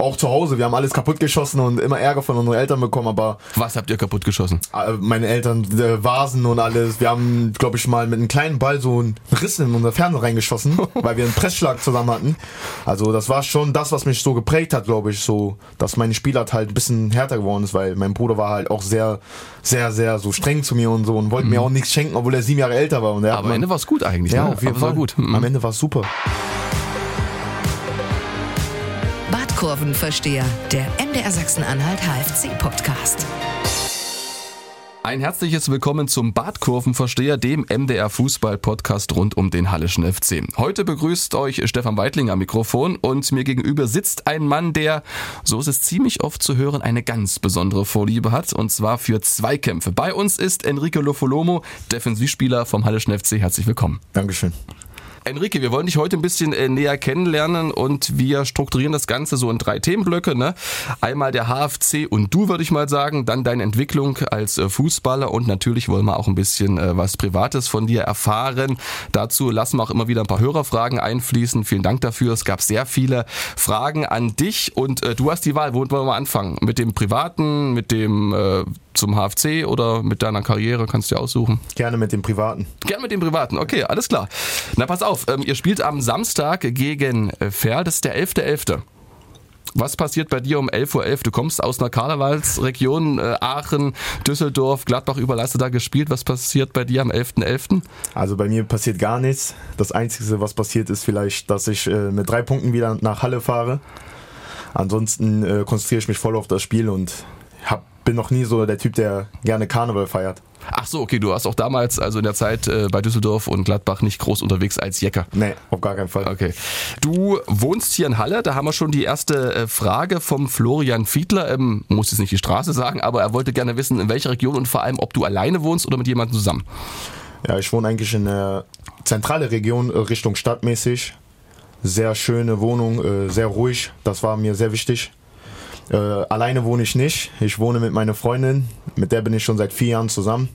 Auch zu Hause, wir haben alles kaputt geschossen und immer Ärger von unseren Eltern bekommen, aber Was habt ihr kaputt geschossen? äh, meine Eltern, äh, Vasen und alles, wir haben, glaube ich, mal mit einem kleinen Ball so einen Riss in unser Fernseher reingeschossen, weil wir einen Pressschlag zusammen hatten. Also das war schon das, was mich so geprägt hat, glaube ich, so, dass meine Spielart halt ein bisschen härter geworden ist, weil mein Bruder war halt auch sehr, sehr, sehr so streng zu mir und so und wollte mir auch nichts schenken, obwohl er sieben Jahre älter war. Und er Aber am Ende war es gut eigentlich. ja, ne? auf jeden Fall. War gut. Mhm. Am Ende war es super. Badkurvenversteher, der MDR Sachsen-Anhalt HFC-Podcast. Ein herzliches Willkommen zum Badkurvenversteher, dem MDR Fußball-Podcast rund um den Hallischen FC. Heute begrüßt euch Stefan Weitling am Mikrofon und mir gegenüber sitzt ein Mann, der, so ist es ziemlich oft zu hören, eine ganz besondere Vorliebe hat und zwar für Zweikämpfe. Bei uns ist Enrique Lofolomo, Defensivspieler vom Hallischen FC. Herzlich willkommen. Dankeschön. Enrique, wir wollen dich heute ein bisschen äh, näher kennenlernen und wir strukturieren das Ganze so in drei Themenblöcke. Ne? Einmal der HFC und du, würde ich mal sagen, dann deine Entwicklung als äh, Fußballer und natürlich wollen wir auch ein bisschen äh, was Privates von dir erfahren. Dazu lassen wir auch immer wieder ein paar Hörerfragen einfließen. Vielen Dank dafür. Es gab sehr viele Fragen an dich und äh, du hast die Wahl. Wo wollen wir anfangen? Mit dem Privaten, mit dem äh, zum HFC oder mit deiner Karriere? Kannst du dir aussuchen. Gerne mit dem Privaten. Gern mit dem Privaten, okay, alles klar. Na pass auf, ähm, ihr spielt am Samstag gegen Ferl, das ist der 11.11. Was passiert bei dir um 11.11 Uhr? Du kommst aus einer Karnevalsregion, äh, Aachen, Düsseldorf, Gladbach, du da gespielt. Was passiert bei dir am 11.11.? Also bei mir passiert gar nichts. Das Einzige, was passiert, ist vielleicht, dass ich äh, mit drei Punkten wieder nach Halle fahre. Ansonsten äh, konzentriere ich mich voll auf das Spiel und hab, bin noch nie so der Typ, der gerne Karneval feiert. Ach so, okay, du warst auch damals, also in der Zeit äh, bei Düsseldorf und Gladbach nicht groß unterwegs als Jecker. Nee, auf gar keinen Fall. Okay. Du wohnst hier in Halle, da haben wir schon die erste äh, Frage vom Florian Fiedler. Ähm, muss jetzt nicht die Straße sagen, aber er wollte gerne wissen, in welcher Region und vor allem, ob du alleine wohnst oder mit jemandem zusammen. Ja, ich wohne eigentlich in der zentrale Region, äh, Richtung stadtmäßig. Sehr schöne Wohnung, äh, sehr ruhig. Das war mir sehr wichtig. Äh, alleine wohne ich nicht. Ich wohne mit meiner Freundin. Mit der bin ich schon seit vier Jahren zusammen.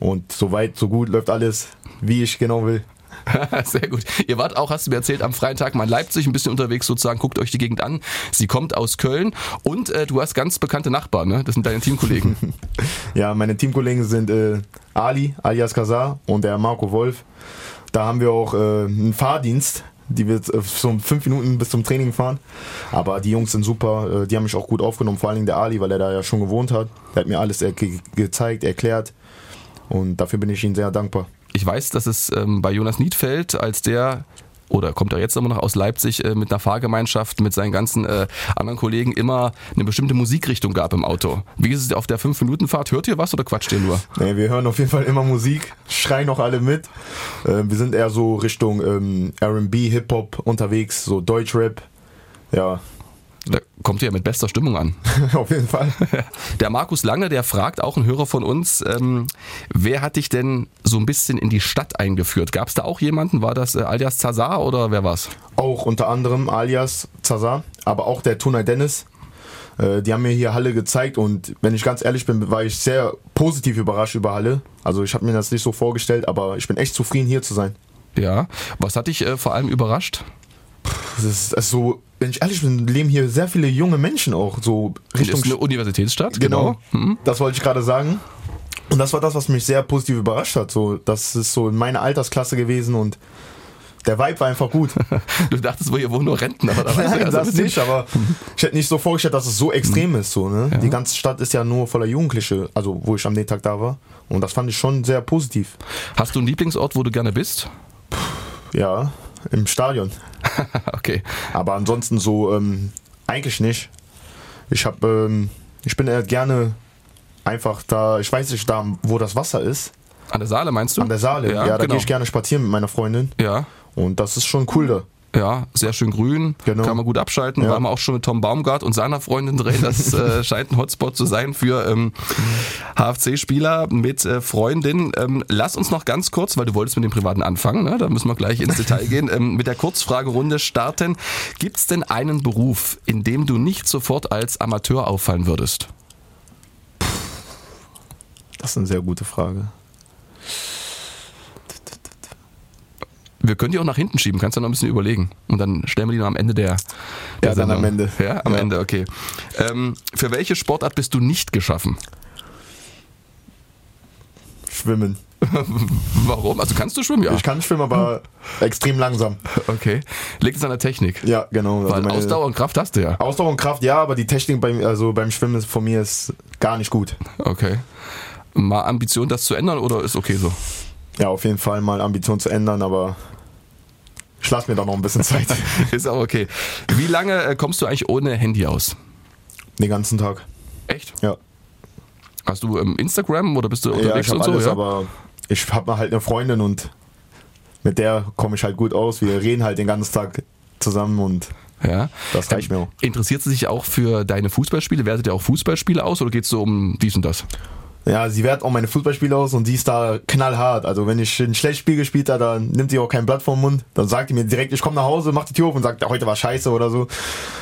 Und so weit, so gut läuft alles, wie ich genau will. Sehr gut. Ihr wart auch, hast du mir erzählt, am freien Tag mal in Leipzig ein bisschen unterwegs sozusagen. Guckt euch die Gegend an. Sie kommt aus Köln und äh, du hast ganz bekannte Nachbarn, ne? Das sind deine Teamkollegen. Ja, meine Teamkollegen sind äh, Ali, alias Kazar und der Marco Wolf. Da haben wir auch äh, einen Fahrdienst, die wir äh, so fünf Minuten bis zum Training fahren. Aber die Jungs sind super, äh, die haben mich auch gut aufgenommen, vor allen Dingen der Ali, weil er da ja schon gewohnt hat. Der hat mir alles ge gezeigt, erklärt und dafür bin ich ihnen sehr dankbar. Ich weiß, dass es ähm, bei Jonas Niedfeld, als der oder kommt er jetzt immer noch aus Leipzig äh, mit einer Fahrgemeinschaft, mit seinen ganzen äh, anderen Kollegen immer eine bestimmte Musikrichtung gab im Auto. Wie ist es auf der 5-Minuten-Fahrt? Hört ihr was oder quatscht ihr nur? Nee, wir hören auf jeden Fall immer Musik, schreien auch alle mit. Äh, wir sind eher so Richtung ähm, R&B, Hip-Hop unterwegs, so Deutschrap. Ja, Da kommt ihr ja mit bester Stimmung an. auf jeden Fall. Der Markus Lange, der fragt, auch ein Hörer von uns, ähm, wer hat dich denn so ein bisschen in die Stadt eingeführt? Gab es da auch jemanden? War das äh, alias Zazar oder wer war's? Auch unter anderem alias Zazar, aber auch der Tunay Dennis. Äh, die haben mir hier Halle gezeigt und wenn ich ganz ehrlich bin, war ich sehr positiv überrascht über Halle. Also ich habe mir das nicht so vorgestellt, aber ich bin echt zufrieden hier zu sein. Ja. Was hat dich äh, vor allem überrascht? Das ist also, wenn ich ehrlich bin, leben hier sehr viele junge Menschen auch so Richtung ist eine Universitätsstadt, Genau, genau. Hm? das wollte ich gerade sagen. Und das war das, was mich sehr positiv überrascht hat. So, das ist so in meiner Altersklasse gewesen und der Vibe war einfach gut. Du dachtest, wo ihr wohnen nur Renten, aber da Nein, ja so ein das bisschen- nicht, aber ich hätte nicht so vorgestellt, dass es so extrem ist. So, ne? Die ganze Stadt ist ja nur voller Jugendliche, also wo ich am Tag da war. Und das fand ich schon sehr positiv. Hast du einen Lieblingsort, wo du gerne bist? Ja, im Stadion. okay. Aber ansonsten so ähm, eigentlich nicht. Ich habe, ähm, ich bin eher gerne einfach da, ich weiß nicht, da, wo das Wasser ist, An der Saale meinst du? an der Saale. Ja, da genau. gehe ich gerne spazieren mit meiner Freundin. Ja. Und das ist schon cool da. Ja, sehr schön grün, Genau. kann man gut abschalten. Ja. Waren wir auch schon mit Tom Baumgart und seiner Freundin drin. Das äh, scheint ein Hotspot zu sein für ähm, HFC-Spieler mit äh, Freundin. Ähm, lass uns noch ganz kurz, weil du wolltest mit dem Privaten anfangen, ne? da müssen wir gleich ins Detail gehen, ähm, mit der Kurzfragerunde starten. Gibt es denn einen Beruf, in dem du nicht sofort als Amateur auffallen würdest? Das ist eine sehr gute Frage. Wir können die auch nach hinten schieben, kannst du noch ein bisschen überlegen. Und dann stellen wir die noch am Ende der, der Ja, dann am Sendung. Ende. Ja, am Ja. Ende, okay. Ähm, für welche Sportart bist du nicht geschaffen? Schwimmen. Warum? Also kannst du schwimmen? Ja. Ich kann schwimmen, aber extrem langsam. Okay. Liegt es an der Technik? Ja, genau. Also Weil meine- Ausdauer und Kraft hast du ja. Ausdauer und Kraft, ja, aber die Technik beim, also beim Schwimmen ist von mir ist gar nicht gut. Okay. Mal Ambition, das zu ändern oder ist okay so? Ja, auf jeden Fall mal Ambition zu ändern, aber ich lasse mir da noch ein bisschen Zeit. Ist auch okay. Wie lange äh, kommst du eigentlich ohne Handy aus? Den ganzen Tag. Echt? Ja. Hast du ähm, Instagram oder bist du Ja, unterwegs ich habe und so? alles, ja? aber ich habe halt eine Freundin und mit der komme ich halt gut aus. Wir reden halt den ganzen Tag zusammen und ja. das reicht mir auch. Interessiert sie sich auch für deine Fußballspiele? Wertet ihr auch Fußballspiele aus oder geht es so um dies und das? Ja, sie wertet auch meine Fußballspiele aus und sie ist da knallhart. Also wenn ich ein schlechtes Spiel gespielt habe, dann nimmt sie auch kein Blatt vom Mund. Dann sagt die mir direkt, ich komme nach Hause, mach die Tür auf und sagt, heute war scheiße oder so.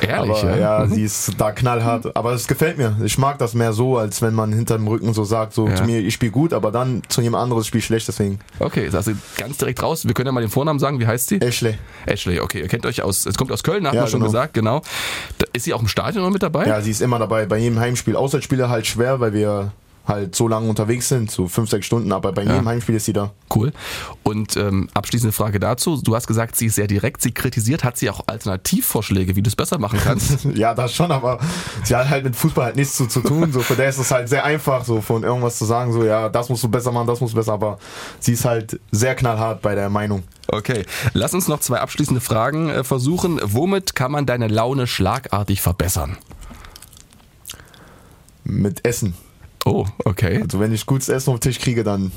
Ehrlich, Aber ja? ja, sie ist da knallhart. Aber es gefällt mir. Ich mag das mehr so, als wenn man hinter dem Rücken so sagt, so Ja. zu mir, ich spiele gut, aber dann zu jemand anderes spiele ich schlecht, deswegen. Okay, also ganz direkt raus. Wir können ja mal den Vornamen sagen. Wie heißt sie? Ashley. Ashley, okay. Ihr kennt euch aus, es kommt aus Köln, hat Ja, man schon genau. gesagt, genau. Ist sie auch im Stadion noch mit dabei? Ja, sie ist immer dabei. Bei jedem Heimspiel. Auswärtsspiele halt schwer, weil wir halt so lange unterwegs sind, so fünf, sechs Stunden, aber bei jedem Heimspiel ist sie da. Cool. Und ähm, abschließende Frage dazu. Du hast gesagt, sie ist sehr direkt, sie kritisiert. Hat sie auch Alternativvorschläge, wie du es besser machen kannst? Ja, das schon, aber sie hat halt mit Fußball halt nichts zu, zu tun. So, für der ist es halt sehr einfach, so von irgendwas zu sagen, so, ja, das musst du besser machen, das musst du besser, aber sie ist halt sehr knallhart bei der Meinung. Okay, lass uns noch zwei abschließende Fragen äh, versuchen. Womit kann man deine Laune schlagartig verbessern? Mit Essen. Oh, okay. Also, wenn ich gutes Essen auf den Tisch kriege, dann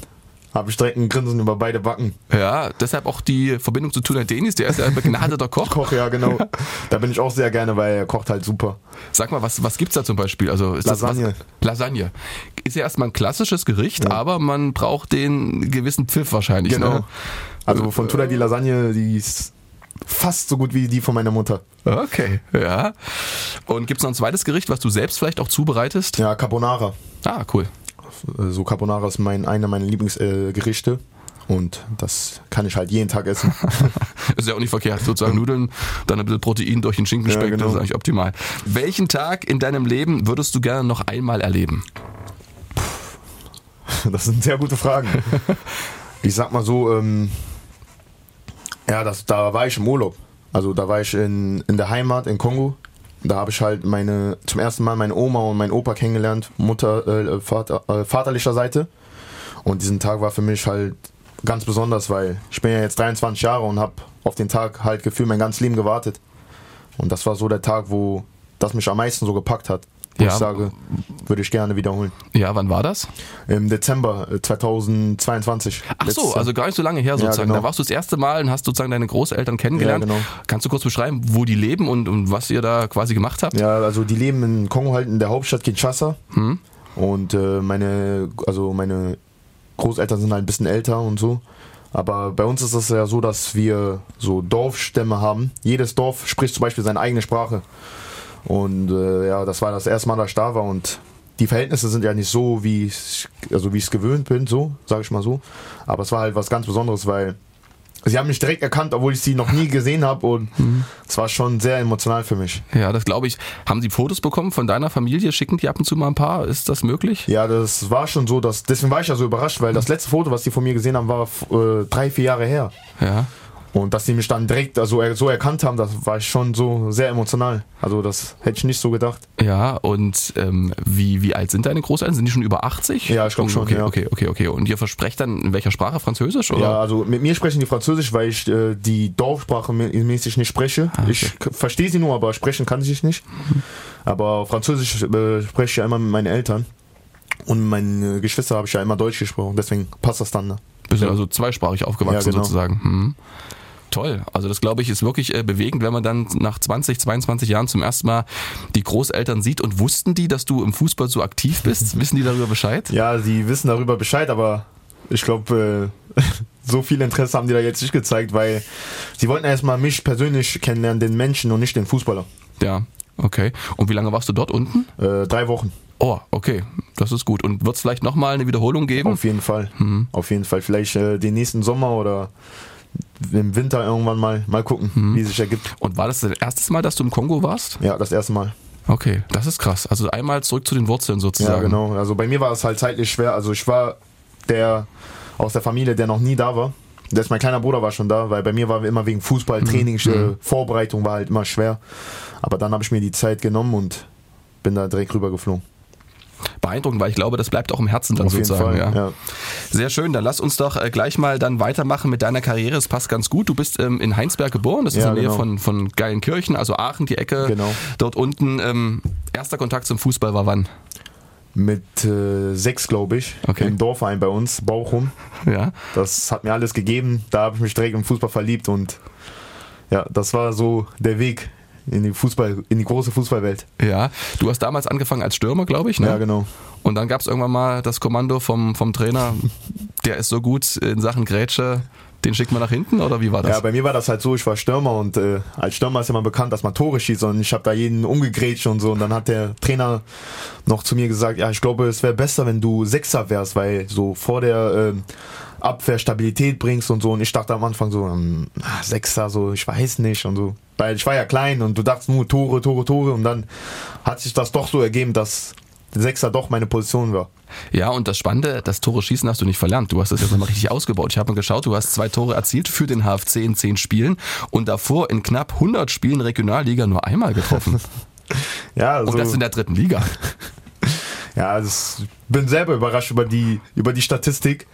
habe ich direkt ein Grinsen über beide Backen. Ja, deshalb auch die Verbindung zu Tuna Denis, der ist ja ein begnadeter Koch. Koch, ja, genau. da bin ich auch sehr gerne, weil er kocht halt super. Sag mal, was, was gibt's da zum Beispiel? Also ist Lasagne. Das? Lasagne. Ist ja erstmal ein klassisches Gericht, aber man braucht den gewissen Pfiff wahrscheinlich. Genau. Ne? Also von Tula die Lasagne, die ist fast so gut wie die von meiner Mutter. Okay, ja. Und gibt's noch ein zweites Gericht, was du selbst vielleicht auch zubereitest? Ja, Carbonara. Ah, cool. So Carbonara ist mein, einer meiner Lieblingsgerichte. Äh, und das kann ich halt jeden Tag essen. Ist ja auch nicht verkehrt. Sozusagen Nudeln, dann ein bisschen Protein durch den Schinkenspeck, Ja, genau. das ist eigentlich optimal. Welchen Tag in deinem Leben würdest du gerne noch einmal erleben? Das sind sehr gute Fragen. Ich sag mal so, ähm, ja, das, da war ich im Urlaub. Also da war ich in, in der Heimat in Kongo. Da habe ich halt meine zum ersten Mal meine Oma und meinen Opa kennengelernt, Mutter, äh, Vater, äh, vaterlicher Seite. Und diesen Tag war für mich halt ganz besonders, weil ich bin ja jetzt 23 Jahre und habe auf den Tag halt gefühlt mein ganzes Leben gewartet. Und das war so der Tag, wo das mich am meisten so gepackt hat. Wo Ja. ich sage, würde ich gerne wiederholen. Ja, wann war das? Im Dezember äh, 2022. Ach so, also gar nicht so lange her sozusagen. genau. Da warst du das erste Mal und hast sozusagen deine Großeltern kennengelernt. Ja, genau. Kannst du kurz beschreiben, wo die leben und, und was ihr da quasi gemacht habt? Ja, also die leben in Kongo halt in der Hauptstadt Kinshasa. Hm? Und äh, meine, also meine Großeltern sind halt ein bisschen älter und so. Aber bei uns ist es ja so, dass wir so Dorfstämme haben. Jedes Dorf spricht zum Beispiel seine eigene Sprache. Und äh, ja, das war das erste Mal, dass ich da war. Und die Verhältnisse sind ja nicht so, wie ich also wie ich es gewöhnt bin, so, sage ich mal so. Aber es war halt was ganz Besonderes, weil sie haben mich direkt erkannt, obwohl ich sie noch nie gesehen habe. Und es war schon sehr emotional für mich. Ja, das glaube ich. Haben Sie Fotos bekommen von deiner Familie? Schicken die ab und zu mal ein paar? Ist das möglich? Ja, das war schon so, dass deswegen war ich ja so überrascht, weil das letzte Foto, was die von mir gesehen haben, war äh, drei, vier Jahre her. Ja. Und dass die mich dann direkt also, so erkannt haben, das war ich schon so sehr emotional. Also das hätte ich nicht so gedacht. Ja, und ähm, wie, wie alt sind deine Großeltern? Sind die schon über 80? Ja, ich glaub schon, Okay, ja. okay, okay, okay. Und ihr versprecht dann in welcher Sprache? Französisch? Oder? Ja, also mit mir sprechen die Französisch, weil ich äh, die Dorfsprache mä- mäßig nicht spreche. Ah, okay. Ich verstehe sie nur, aber sprechen kann ich nicht. Aber Französisch äh, spreche ich ja immer mit meinen Eltern. Und mit meinen äh, Geschwistern habe ich ja immer Deutsch gesprochen, deswegen passt das dann. Ne? Bist du also zweisprachig aufgewachsen Ja, genau. sozusagen. Hm. Toll. Also das glaube ich ist wirklich äh, bewegend, wenn man dann nach 20, 22 Jahren zum ersten Mal die Großeltern sieht. Und wussten die, dass du im Fußball so aktiv bist? Wissen die darüber Bescheid? Ja, sie wissen darüber Bescheid, aber ich glaube, äh, so viel Interesse haben die da jetzt nicht gezeigt, weil sie wollten erstmal mich persönlich kennenlernen, den Menschen und nicht den Fußballer. Ja. Okay. Und wie lange warst du dort unten? Äh, drei Wochen, Oh, okay. Das ist gut. Und wird es vielleicht nochmal eine Wiederholung geben? auf jeden Fall. Auf jeden Fall. Vielleicht äh, den nächsten Sommer oder im Winter irgendwann mal, mal gucken, Mhm. wie es sich ergibt. Und war das das erste Mal, dass du im Kongo warst? Ja, das erste Mal. Okay, das ist krass. Also einmal zurück zu den Wurzeln sozusagen. Ja, genau. Also bei mir war es halt zeitlich schwer. Also ich war der aus der Familie, der noch nie da war. Das mein kleiner Bruder war schon da, weil bei mir war immer wegen Fußball, Mhm. Training, äh, Vorbereitung war halt immer schwer. Aber dann habe ich mir die Zeit genommen und bin da direkt rüber geflogen. Beeindruckend, weil ich glaube, das bleibt auch im Herzen dann Auf jeden sozusagen. Fall. Ja. Ja. Sehr schön, dann lass uns doch äh, gleich mal dann weitermachen mit deiner Karriere. Es passt ganz gut. Du bist ähm, in Heinsberg geboren, das ist Ja, in der Nähe genau. von, von Geilenkirchen, also Aachen, die Ecke. Genau. Dort unten. Ähm, erster Kontakt zum Fußball war wann? Mit äh, sechs, glaube ich, Okay. im Dorfverein bei uns, Bauchum. Ja. Das hat mir alles gegeben. Da habe ich mich direkt im Fußball verliebt und ja, das war so der Weg in die Fußball, in die große Fußballwelt. Ja. Du hast damals angefangen als Stürmer, glaube ich, ne? Ja, genau. Und dann gab es irgendwann mal das Kommando vom, vom Trainer, der ist so gut in Sachen Grätsche, den schickt man nach hinten oder wie war das? Ja, bei mir war das halt so, ich war Stürmer und äh, als Stürmer ist ja immer bekannt, dass man Tore schießt und ich habe da jeden umgegrätscht und so und dann hat der Trainer noch zu mir gesagt, ja, ich glaube, es wäre besser, wenn du Sechser wärst, weil so vor der ähm, Abwehr Stabilität bringst und so und ich dachte am Anfang so, ähm, Sechser, so, ich weiß nicht und so, weil ich war ja klein und du dachtest nur Tore, Tore, Tore und dann hat sich das doch so ergeben, dass Sechser doch meine Position war. Ja, und das Spannende, das Tore schießen hast du nicht verlernt. Du hast das jetzt nochmal richtig ausgebaut. Ich habe mal geschaut, du hast zwei Tore erzielt für den HFC in zehn Spielen und davor in knapp 100 Spielen Regionalliga nur einmal getroffen. Ja, also, Und das in der dritten Liga. Ja, das, ich bin selber überrascht über die, über die Statistik,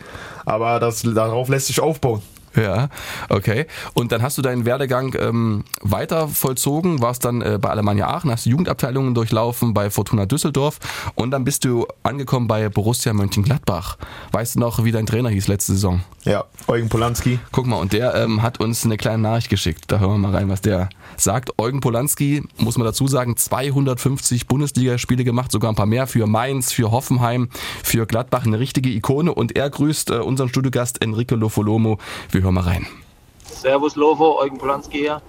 aber das, darauf lässt sich aufbauen. Ja, okay. Und dann hast du deinen Werdegang ähm, weiter vollzogen, warst dann äh, bei Alemannia Aachen, hast Jugendabteilungen durchlaufen bei Fortuna Düsseldorf und dann bist du angekommen bei Borussia Mönchengladbach. Weißt du noch, wie dein Trainer hieß letzte Saison? Ja, Eugen Polanski. Guck mal, und der ähm, hat uns eine kleine Nachricht geschickt. Da hören wir mal rein, was der sagt. Eugen Polanski, muss man dazu sagen, 250 Bundesligaspiele gemacht, sogar ein paar mehr für Mainz, für Hoffenheim, für Gladbach, eine richtige Ikone. Und er grüßt äh, unseren Studiogast Enrico Lofolomo. Wir hören mal rein. Servus Lovo, Eugen Polanski hier.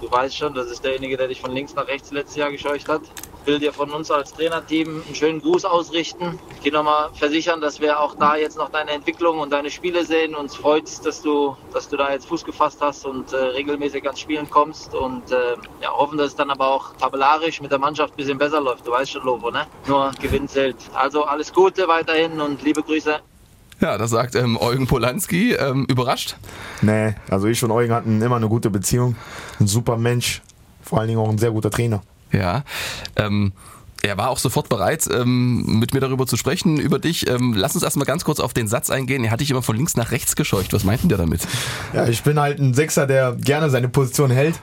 Du weißt schon, das ist derjenige, der dich von links nach rechts letztes Jahr gescheucht hat. Ich will dir von uns als Trainerteam einen schönen Gruß ausrichten. Ich kann nochmal versichern, dass wir auch da jetzt noch deine Entwicklung und deine Spiele sehen. Uns freut es, dass du, dass du da jetzt Fuß gefasst hast und äh, regelmäßig ans Spielen kommst. Und äh, ja, hoffen, dass es dann aber auch tabellarisch mit der Mannschaft ein bisschen besser läuft. Du weißt schon, Lovo, ne? Nur Gewinn zählt. Also alles Gute weiterhin und liebe Grüße. Ja, das sagt ähm, Eugen Polanski. Ähm, überrascht? Nee, also ich und Eugen hatten immer eine gute Beziehung. Ein super Mensch, vor allen Dingen auch ein sehr guter Trainer. Ja. Ähm, er war auch sofort bereit, ähm, mit mir darüber zu sprechen, über dich. Ähm, lass uns erstmal ganz kurz auf den Satz eingehen. Er hat dich immer von links nach rechts gescheucht. Was meinten der damit? Ja, ich bin halt ein Sechser, der gerne seine Position hält.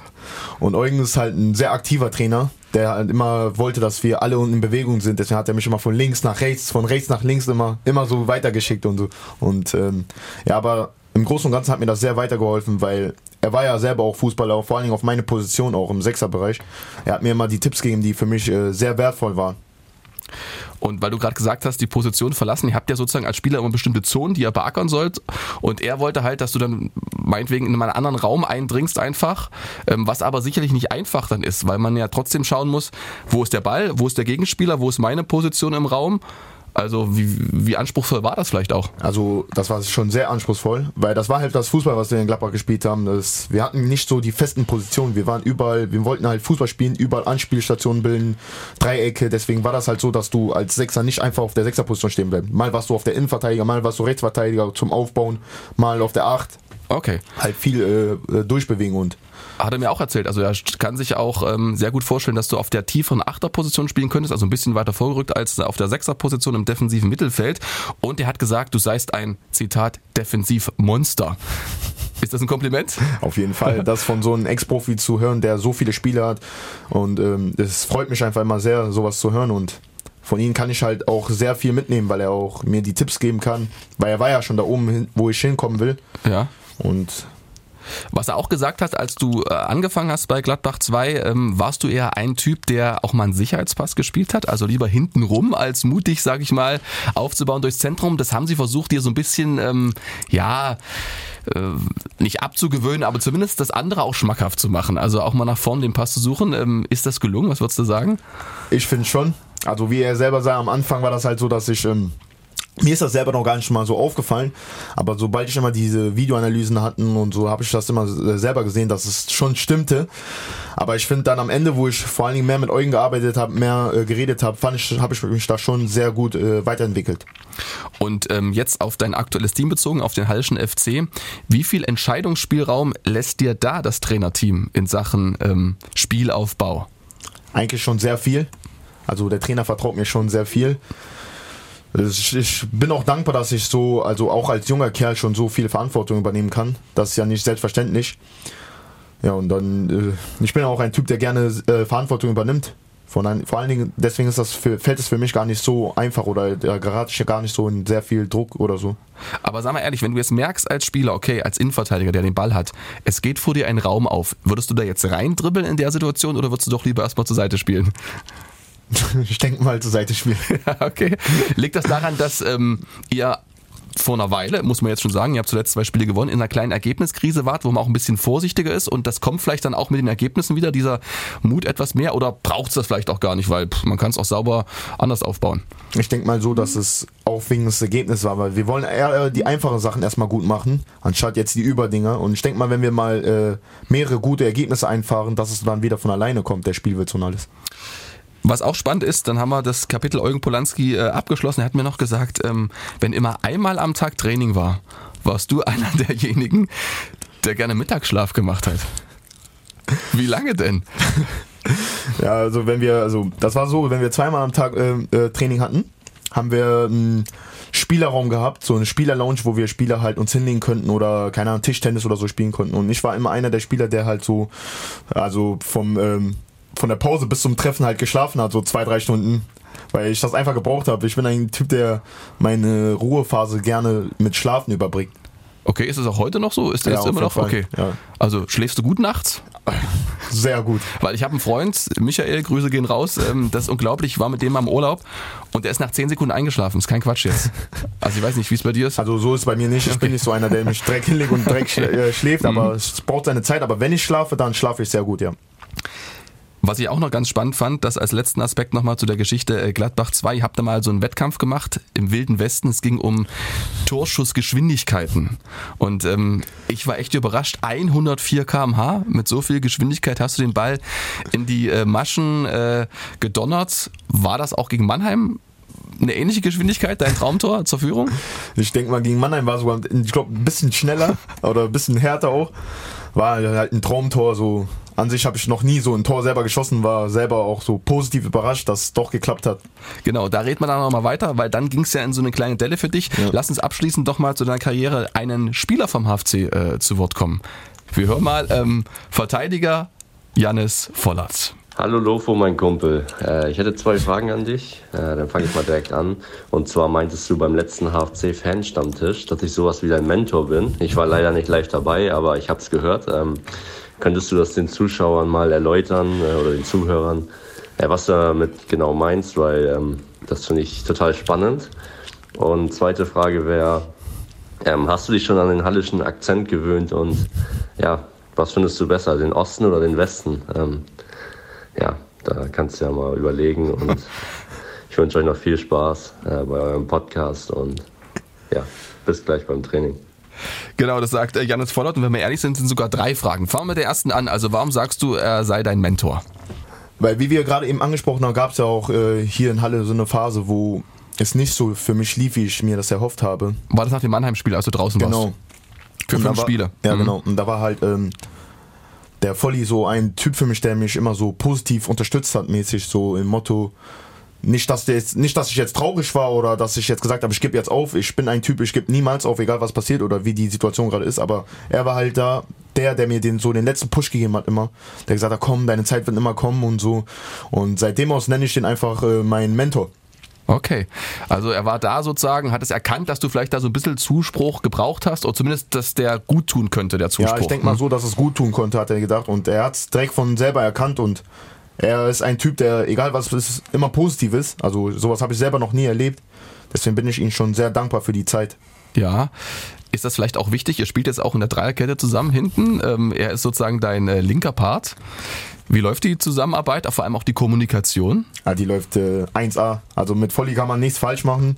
Und Eugen ist halt ein sehr aktiver Trainer, der halt immer wollte, dass wir alle in Bewegung sind. Deswegen hat er mich immer von links nach rechts, von rechts nach links immer, immer so weitergeschickt und so. Und ähm, ja, aber im Großen und Ganzen hat mir das sehr weitergeholfen, weil er war ja selber auch Fußballer, vor allen Dingen auf meine Position auch im Sechserbereich. Er hat mir immer die Tipps gegeben, die für mich äh, sehr wertvoll waren. Und weil du gerade gesagt hast, die Position verlassen, ihr habt ja sozusagen als Spieler immer bestimmte Zonen, die ihr beackern sollt. Und er wollte halt, dass du dann meinetwegen in einen anderen Raum eindringst einfach, ähm, was aber sicherlich nicht einfach dann ist, weil man ja trotzdem schauen muss, wo ist der Ball, wo ist der Gegenspieler, wo ist meine Position im Raum. Also wie, wie anspruchsvoll war das vielleicht auch? Also das war schon sehr anspruchsvoll, weil das war halt das Fußball, was wir in Gladbach gespielt haben. Das, wir hatten nicht so die festen Positionen. Wir waren überall, wir wollten halt Fußball spielen, überall Anspielstationen bilden, Dreiecke. Deswegen war das halt so, dass du als Sechser nicht einfach auf der Sechserposition stehen bleibst. Mal warst du auf der Innenverteidiger, mal warst du Rechtsverteidiger zum Aufbauen, mal auf der Acht. Okay. Halt viel äh, durchbewegen und Hat er mir auch erzählt. Also er kann sich auch ähm, sehr gut vorstellen, dass du auf der tieferen Achterposition spielen könntest, also ein bisschen weiter vorgerückt als auf der Sechserposition im defensiven Mittelfeld. Und er hat gesagt, du seist ein, Zitat, Defensivmonster. Ist das ein Kompliment? Auf jeden Fall, das von so einem Ex-Profi zu hören, der so viele Spiele hat. Und ähm, es freut mich einfach immer sehr, sowas zu hören. Und von ihm kann ich halt auch sehr viel mitnehmen, weil er auch mir die Tipps geben kann. Weil er war ja schon da oben, wo ich hinkommen will. Ja. Und Was er auch gesagt hat, als du äh, angefangen hast bei Gladbach 2, ähm, warst du eher ein Typ, der auch mal einen Sicherheitspass gespielt hat, also lieber hinten rum, als mutig, sag ich mal, aufzubauen durchs Zentrum. Das haben sie versucht, dir so ein bisschen, ähm, ja, äh, nicht abzugewöhnen, aber zumindest das andere auch schmackhaft zu machen. Also auch mal nach vorn den Pass zu suchen. Ähm, ist das gelungen? Was würdest du sagen? ich finde schon. Also wie er selber sagt, am Anfang war das halt so, dass ich ähm, mir ist das selber noch gar nicht mal so aufgefallen, aber sobald ich immer diese Videoanalysen hatten und so, habe ich das immer selber gesehen, dass es schon stimmte. Aber ich finde dann am Ende, wo ich vor allen Dingen mehr mit Eugen gearbeitet habe, mehr äh, geredet habe, fand ich, habe ich mich da schon sehr gut äh, weiterentwickelt. Und ähm, jetzt auf dein aktuelles Team bezogen, auf den Hallschen FC, wie viel Entscheidungsspielraum lässt dir da das Trainerteam in Sachen ähm, Spielaufbau? Eigentlich schon sehr viel. Also der Trainer vertraut mir schon sehr viel. Ich bin auch dankbar, dass ich so, also auch als junger Kerl schon so viel Verantwortung übernehmen kann. Das ist ja nicht selbstverständlich. Ja, und dann, äh, ich bin auch ein Typ, der gerne äh, Verantwortung übernimmt. Von ein, vor allen Dingen, deswegen ist das für, fällt es für mich gar nicht so einfach oder da gerate ich ja gar nicht so in sehr viel Druck oder so. Aber sag mal ehrlich, wenn du jetzt merkst als Spieler, okay, als Innenverteidiger, der den Ball hat, es geht vor dir ein Raum auf, würdest du da jetzt reindribbeln in der Situation oder würdest du doch lieber erstmal zur Seite spielen? ich denke mal zur Seite spielen. okay. Liegt das daran, dass ähm, ihr vor einer Weile, muss man jetzt schon sagen, ihr habt zuletzt zwei Spiele gewonnen, in einer kleinen Ergebniskrise wart, wo man auch ein bisschen vorsichtiger ist und das kommt vielleicht dann auch mit den Ergebnissen wieder, dieser Mut etwas mehr oder braucht es das vielleicht auch gar nicht, weil pff, man kann es auch sauber anders aufbauen? Ich denke mal so, dass es auch wegen des Ergebnisses war, weil wir wollen eher die einfachen Sachen erstmal gut machen, anstatt jetzt die Überdinger und ich denke mal, wenn wir mal äh, mehrere gute Ergebnisse einfahren, dass es dann wieder von alleine kommt, der Spielwitz und alles. Was auch spannend ist, dann haben wir das Kapitel Eugen Polanski äh, abgeschlossen. Er hat mir noch gesagt, ähm, wenn immer einmal am Tag Training war, warst du einer derjenigen, der gerne Mittagsschlaf gemacht hat. Wie lange denn? Ja, also wenn wir, also das war so, wenn wir zweimal am Tag äh, äh, Training hatten, haben wir einen Spielerraum gehabt, so eine Spielerlounge, wo wir Spieler halt uns hinlegen könnten oder keine Ahnung, Tischtennis oder so spielen konnten. Und ich war immer einer der Spieler, der halt so, also vom ähm, von der Pause bis zum Treffen halt geschlafen hat, so zwei, drei Stunden. Weil ich das einfach gebraucht habe. Ich bin ein Typ, der meine Ruhephase gerne mit Schlafen überbringt. Okay, ist es auch heute noch so? Ist das Ja, immer noch? Fall, Okay. ja. Also schläfst du gut nachts? Sehr gut. Weil ich habe einen Freund, Michael, Grüße gehen raus, ähm, das ist unglaublich, ich war mit dem im Urlaub und der ist nach 10 Sekunden eingeschlafen. Ist kein Quatsch jetzt. Also ich weiß nicht, wie es bei dir ist. Also so ist es bei mir nicht. Ich bin nicht so einer, der mich direkt hinlegt und direkt schl äh, schläft, aber es braucht seine Zeit. Aber wenn ich schlafe, dann schlafe ich sehr gut, ja. Was ich auch noch ganz spannend fand, das als letzten Aspekt nochmal zu der Geschichte äh, Gladbach 2. Ihr habt da mal so einen Wettkampf gemacht im Wilden Westen. Es ging um Torschussgeschwindigkeiten. Und ähm, ich war echt überrascht. 104 km/h. Mit so viel Geschwindigkeit hast du den Ball in die äh, Maschen äh, gedonnert. War das auch gegen Mannheim eine ähnliche Geschwindigkeit, dein Traumtor zur Führung? Ich denke mal, gegen Mannheim war sogar, ich glaube, ein bisschen schneller oder ein bisschen härter auch. War halt ein Traumtor. So an sich habe ich noch nie so ein Tor selber geschossen, war selber auch so positiv überrascht, dass es doch geklappt hat. Genau, da redet man dann nochmal weiter, weil dann ging es ja in so eine kleine Delle für dich. Ja. Lass uns abschließend doch mal zu deiner Karriere einen Spieler vom HFC äh, zu Wort kommen. Wir hören mal ähm, Verteidiger Jannis Vollatz. Hallo Lofo, mein Kumpel. Äh, ich hätte zwei Fragen an dich. Äh, dann fange ich mal direkt an. Und zwar meintest du beim letzten HFC-Fanstammtisch, dass ich sowas wie dein Mentor bin. Ich war leider nicht live dabei, aber ich habe es gehört. Ähm, könntest du das den Zuschauern mal erläutern äh, oder den Zuhörern, äh, was du damit genau meinst? Weil ähm, das finde ich total spannend. Und zweite Frage wäre, ähm, hast du dich schon an den hallischen Akzent gewöhnt und ja, was findest du besser, den Osten oder den Westen? Ähm, ja, da kannst du ja mal überlegen und ich wünsche euch noch viel Spaß äh, bei eurem Podcast und ja, bis gleich beim Training. Genau, das sagt äh, Jannis Vollert. Und wenn wir ehrlich sind, sind sogar drei Fragen. Fangen wir mit der ersten an. Also warum sagst du, er sei dein Mentor? Weil, wie wir gerade eben angesprochen haben, gab es ja auch äh, hier in Halle so eine Phase, wo es nicht so für mich lief, wie ich mir das erhofft habe. War das nach dem Mannheim-Spiel, als du draußen Genau. warst? Für Und da fünf war, Spiele. Ja, Mhm. genau. Und da war halt ähm, der Volli so ein Typ für mich, der mich immer so positiv unterstützt hat, mäßig so im Motto. Nicht dass, der jetzt, nicht, dass ich jetzt traurig war oder dass ich jetzt gesagt habe, ich gebe jetzt auf. Ich bin ein Typ, ich gebe niemals auf, egal was passiert oder wie die Situation gerade ist. Aber er war halt da, der, der mir den so den letzten Push gegeben hat immer. Der gesagt hat, komm, deine Zeit wird immer kommen und so. Und seitdem aus nenne ich den einfach äh, meinen Mentor. Okay, also er war da sozusagen, hat es erkannt, dass du vielleicht da so ein bisschen Zuspruch gebraucht hast oder zumindest, dass der gut tun könnte, der Zuspruch. Ja, ich denke mal Mhm. so, dass es gut tun konnte, hat er gedacht. Und er hat es direkt von selber erkannt und er ist ein Typ, der, egal was ist, immer positiv ist. Also sowas habe ich selber noch nie erlebt. Deswegen bin ich ihm schon sehr dankbar für die Zeit. Ja. Ist das vielleicht auch wichtig? Ihr spielt jetzt auch in der Dreierkette zusammen hinten. Ähm, er ist sozusagen dein äh, linker Part. Wie läuft die Zusammenarbeit, vor allem auch die Kommunikation? Ja, die läuft äh, 1A. Also mit Volli kann man nichts falsch machen.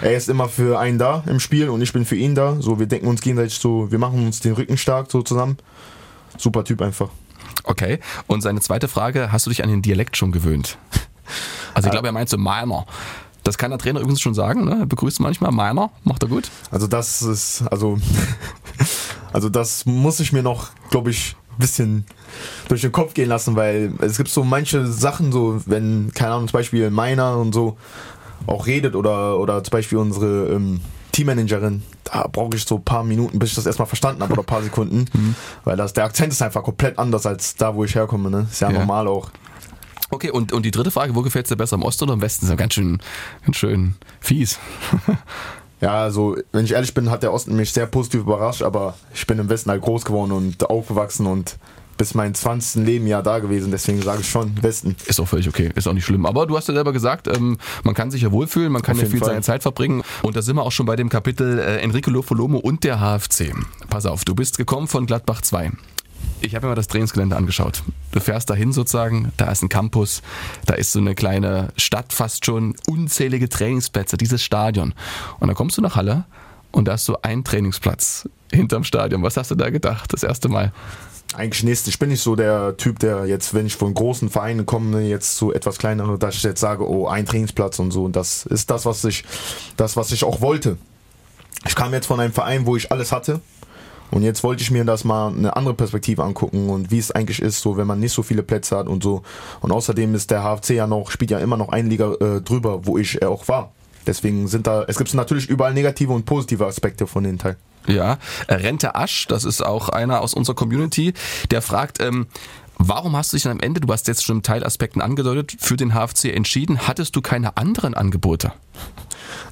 Er ist immer für einen da im Spiel und ich bin für ihn da. So, wir denken uns gegenseitig so, wir machen uns den Rücken stark so zusammen. Super Typ einfach. Okay. Und seine zweite Frage, hast du dich an den Dialekt schon gewöhnt? Also ich glaube, er meint so meiner. Das kann der Trainer übrigens schon sagen, ne? Er begrüßt manchmal meiner, macht er gut. Also das ist, also, also das muss ich mir noch, glaube ich, ein bisschen durch den Kopf gehen lassen, weil es gibt so manche Sachen, so wenn, keine Ahnung, zum Beispiel meiner und so auch redet oder, oder zum Beispiel unsere ähm, Teammanagerin, da brauche ich so ein paar Minuten, bis ich das erstmal verstanden habe oder ein paar Sekunden, weil das, der Akzent ist einfach komplett anders als da, wo ich herkomme, ne? Ist ja, Ja. normal auch. Okay, und, und die dritte Frage, wo gefällt es dir besser, im Osten oder im Westen? Das ist ja ganz schön, ganz schön fies. Ja, also, wenn ich ehrlich bin, hat der Osten mich sehr positiv überrascht, aber ich bin im Westen halt groß geworden und aufgewachsen und bis mein 20. Lebenjahr da gewesen, deswegen sage ich schon Westen. Ist auch völlig okay, ist auch nicht schlimm. Aber du hast ja selber gesagt, ähm, man kann sich ja wohlfühlen, man kann ja viel Fall. seine Zeit verbringen. Und da sind wir auch schon bei dem Kapitel äh, Enrico Lofolomo und der HFC. Pass auf, du bist gekommen von Gladbach 2. Ich habe mir mal das Trainingsgelände angeschaut. Du fährst dahin sozusagen, da ist ein Campus, da ist so eine kleine Stadt fast schon, unzählige Trainingsplätze, dieses Stadion. Und dann kommst du nach Halle und da ist so ein Trainingsplatz hinterm Stadion. Was hast du da gedacht, das erste Mal? Eigentlich nichts. Ich bin nicht so der Typ, der jetzt, wenn ich von großen Vereinen komme, jetzt zu etwas kleineren, dass ich jetzt sage, oh, ein Trainingsplatz und so. Und das ist das, was ich, das, was ich auch wollte. Ich kam jetzt von einem Verein, wo ich alles hatte. Und jetzt wollte ich mir das mal eine andere Perspektive angucken und wie es eigentlich ist, so wenn man nicht so viele Plätze hat und so. Und außerdem ist der HFC ja noch, spielt ja immer noch eine Liga äh, drüber, wo ich äh, auch war. Deswegen sind da, es gibt natürlich überall negative und positive Aspekte von den Teil. Ja, Rente Asch, das ist auch einer aus unserer Community, der fragt, ähm, warum hast du dich dann am Ende, du hast jetzt schon im Teilaspekten angedeutet, für den HFC entschieden? Hattest du keine anderen Angebote?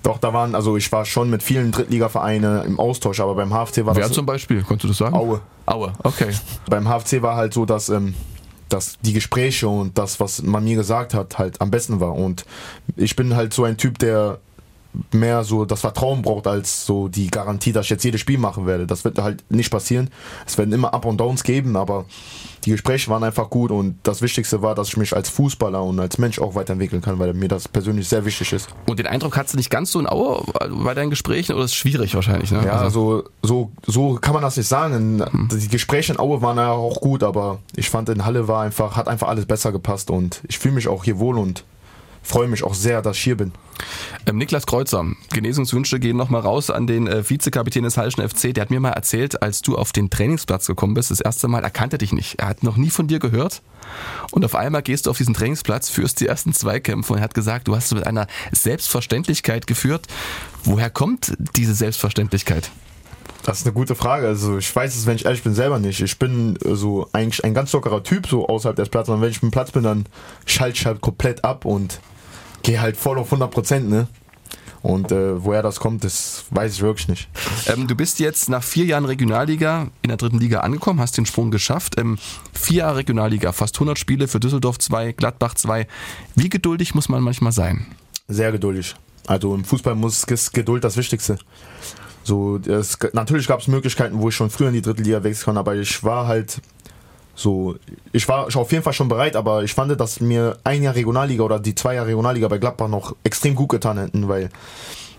Doch, da waren, also ich war schon mit vielen Drittligavereinen im Austausch, aber beim HFC war Wer das. zum Beispiel? Konntest du das sagen? Aue. Aue, okay. Beim HFC war halt so, dass, ähm, dass die Gespräche und das, was man mir gesagt hat, halt am besten war. Und ich bin halt so ein Typ, der mehr so das Vertrauen braucht als so die Garantie, dass ich jetzt jedes Spiel machen werde. Das wird halt nicht passieren. Es werden immer Up und Downs geben, aber die Gespräche waren einfach gut und das Wichtigste war, dass ich mich als Fußballer und als Mensch auch weiterentwickeln kann, weil mir das persönlich sehr wichtig ist. Und den Eindruck hattest du nicht ganz so in Aue bei deinen Gesprächen oder ist schwierig wahrscheinlich, ne? Ja, Also- so, so, so kann man das nicht sagen. Die Gespräche in Aue waren ja auch gut, aber ich fand in Halle war einfach, hat einfach alles besser gepasst und ich fühle mich auch hier wohl und freue mich auch sehr, dass ich hier bin. Ähm, Niklas Kreuzer, Genesungswünsche gehen nochmal raus an den äh, Vizekapitän des Hallischen FC. Der hat mir mal erzählt, als du auf den Trainingsplatz gekommen bist, das erste Mal, er kannte dich nicht. Er hat noch nie von dir gehört. Und auf einmal gehst du auf diesen Trainingsplatz, führst die ersten Zweikämpfe und er hat gesagt, du hast es mit einer Selbstverständlichkeit geführt. Woher kommt diese Selbstverständlichkeit? Das ist eine gute Frage. Also ich weiß es, wenn ich ehrlich bin, selber nicht. Ich bin äh, so eigentlich ein ganz lockerer Typ so außerhalb des Platzes. Und wenn ich im Platz bin, dann schalte ich halt komplett ab und gehe halt voll auf 100 Prozent, ne? Und äh, woher das kommt, das weiß ich wirklich nicht. Ähm, du bist jetzt nach vier Jahren Regionalliga in der dritten Liga angekommen, hast den Sprung geschafft. Ähm, vier Jahre Regionalliga, fast 100 Spiele für Düsseldorf 2, Gladbach 2. Wie geduldig muss man manchmal sein? Sehr geduldig. Also im Fußball muss ist Geduld das Wichtigste. So, es, natürlich gab es Möglichkeiten, wo ich schon früher in die dritte Liga wechseln kann, aber ich war halt so, ich war auf jeden Fall schon bereit, aber ich fand, dass mir ein Jahr Regionalliga oder die zwei Jahre Regionalliga bei Gladbach noch extrem gut getan hätten, weil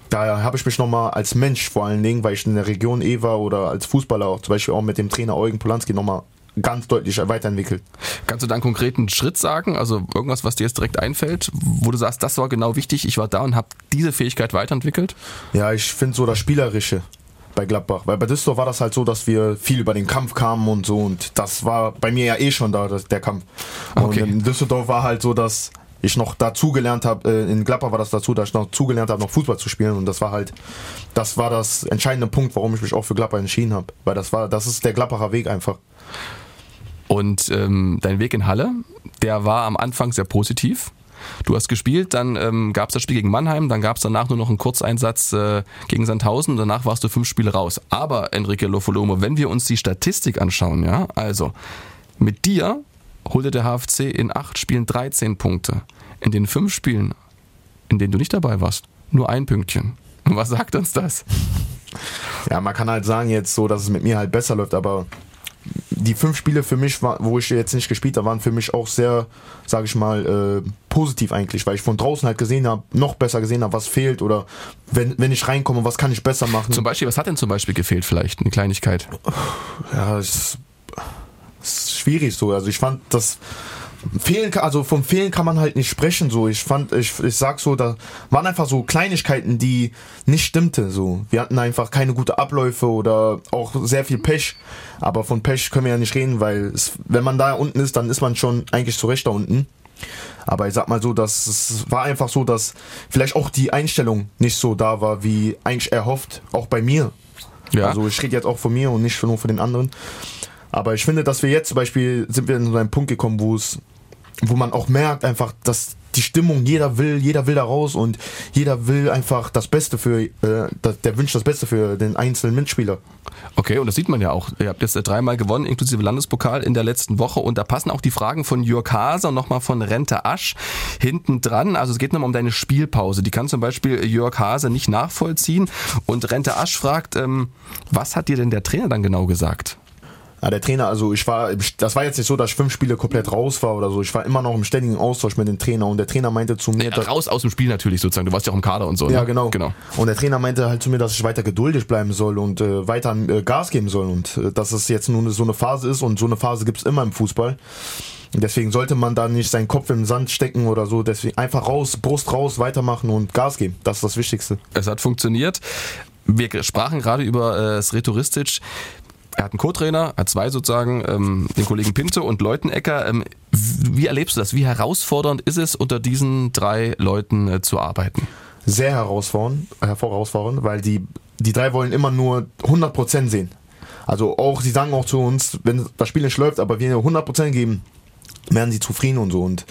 da habe ich mich nochmal als Mensch vor allen Dingen, weil ich in der Region eh war oder als Fußballer auch, zum Beispiel auch mit dem Trainer Eugen Polanski nochmal ganz deutlich weiterentwickelt. Kannst du da einen konkreten Schritt sagen? Also irgendwas, was dir jetzt direkt einfällt, wo du sagst, das war genau wichtig, ich war da und habe diese Fähigkeit weiterentwickelt? Ja, ich finde so das Spielerische bei Gladbach. Weil bei Düsseldorf war das halt so, dass wir viel über den Kampf kamen und so. Und das war bei mir ja eh schon da, das, der Kampf. Okay. Und in Düsseldorf war halt so, dass ich noch dazugelernt habe, äh, in Gladbach war das dazu, dass ich noch zugelernt habe, noch Fußball zu spielen. Und das war halt, das war das entscheidende Punkt, warum ich mich auch für Gladbach entschieden habe. Weil das war, das ist der Gladbacher Weg einfach. Und ähm, dein Weg in Halle, der war am Anfang sehr positiv. Du hast gespielt, dann ähm, gab es das Spiel gegen Mannheim, dann gab es danach nur noch einen Kurzeinsatz äh, gegen Sandhausen danach warst du fünf Spiele raus. Aber Enrique Lofolomo, wenn wir uns die Statistik anschauen, ja, also mit dir holte der HFC in acht Spielen 13 Punkte. In den fünf Spielen, in denen du nicht dabei warst, nur ein Pünktchen. Und was sagt uns das? Ja, man kann halt sagen jetzt so, dass es mit mir halt besser läuft, aber die fünf Spiele für mich, war, wo ich jetzt nicht gespielt habe, waren für mich auch sehr, sage ich mal, äh, positiv eigentlich, weil ich von draußen halt gesehen habe, noch besser gesehen habe, was fehlt oder wenn, wenn ich reinkomme, was kann ich besser machen. Zum Beispiel, was hat denn zum Beispiel gefehlt vielleicht? Eine Kleinigkeit. Ja, es ist schwierig so. Also ich fand das Fehlen, also vom Fehlen kann man halt nicht sprechen. So, ich fand, ich, ich sag so, da waren einfach so Kleinigkeiten, die nicht stimmte. So, wir hatten einfach keine gute Abläufe oder auch sehr viel Pech. Aber von Pech können wir ja nicht reden, weil es, wenn man da unten ist, dann ist man schon eigentlich zu Recht da unten. Aber ich sag mal so, dass es war einfach so, dass vielleicht auch die Einstellung nicht so da war, wie eigentlich erhofft, auch bei mir. Ja. Also ich rede jetzt auch von mir und nicht nur von den anderen. Aber ich finde, dass wir jetzt zum Beispiel sind wir in so einen Punkt gekommen, wo es, wo man auch merkt einfach, dass die Stimmung, jeder will, jeder will da raus und jeder will einfach das Beste für, äh, der wünscht das Beste für den einzelnen Mitspieler. Okay, und das sieht man ja auch. Ihr habt jetzt äh, dreimal gewonnen, inklusive Landespokal in der letzten Woche. Und da passen auch die Fragen von Jörg Haser und nochmal von Rente Asch hinten dran. Also es geht nochmal um deine Spielpause. Die kann zum Beispiel Jörg Haser nicht nachvollziehen. Und Rente Asch fragt, ähm, was hat dir denn der Trainer dann genau gesagt? Ja, der Trainer, also ich war, das war jetzt nicht so, dass ich fünf Spiele komplett raus war oder so. Ich war immer noch im ständigen Austausch mit dem Trainer und der Trainer meinte zu mir, Nee, raus aus dem Spiel natürlich sozusagen. Du warst ja auch im Kader und so. Ja, ne? genau. genau. Und der Trainer meinte halt zu mir, dass ich weiter geduldig bleiben soll und äh, weiter äh, Gas geben soll und äh, dass es jetzt nun so eine Phase ist und so eine Phase gibt's immer im Fußball. Und Deswegen sollte man da nicht seinen Kopf im Sand stecken oder so. Deswegen einfach raus, Brust raus, weitermachen und Gas geben. Das ist das Wichtigste. Es hat funktioniert. Wir sprachen gerade über äh, Sretoristic. Er hat einen Co-Trainer, hat zwei sozusagen, ähm, den Kollegen Pinto und Leutenecker. Ähm, wie erlebst du das? Wie herausfordernd ist es, unter diesen drei Leuten äh, zu arbeiten? Sehr herausfordernd, herausfordernd, weil die, die drei wollen immer nur 100% sehen. Also auch, sie sagen auch zu uns, wenn das Spiel nicht läuft, aber wir 100% geben, werden sie zufrieden und so. Und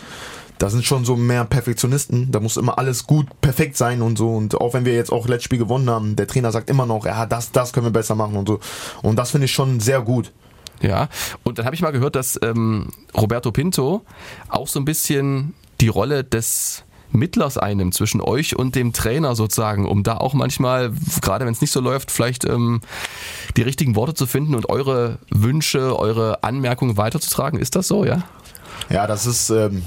da sind schon so mehr Perfektionisten. Da muss immer alles gut, perfekt sein und so. Und auch wenn wir jetzt auch letztes Spiel gewonnen haben, der Trainer sagt immer noch, ja, das, das können wir besser machen und so. Und das finde ich schon sehr gut. Ja, und dann habe ich mal gehört, dass ähm, Roberto Pinto auch so ein bisschen die Rolle des Mittlers einnimmt zwischen euch und dem Trainer sozusagen, um da auch manchmal, gerade wenn es nicht so läuft, vielleicht ähm, die richtigen Worte zu finden und eure Wünsche, eure Anmerkungen weiterzutragen. Ist das so, ja? Ja, das ist, ähm,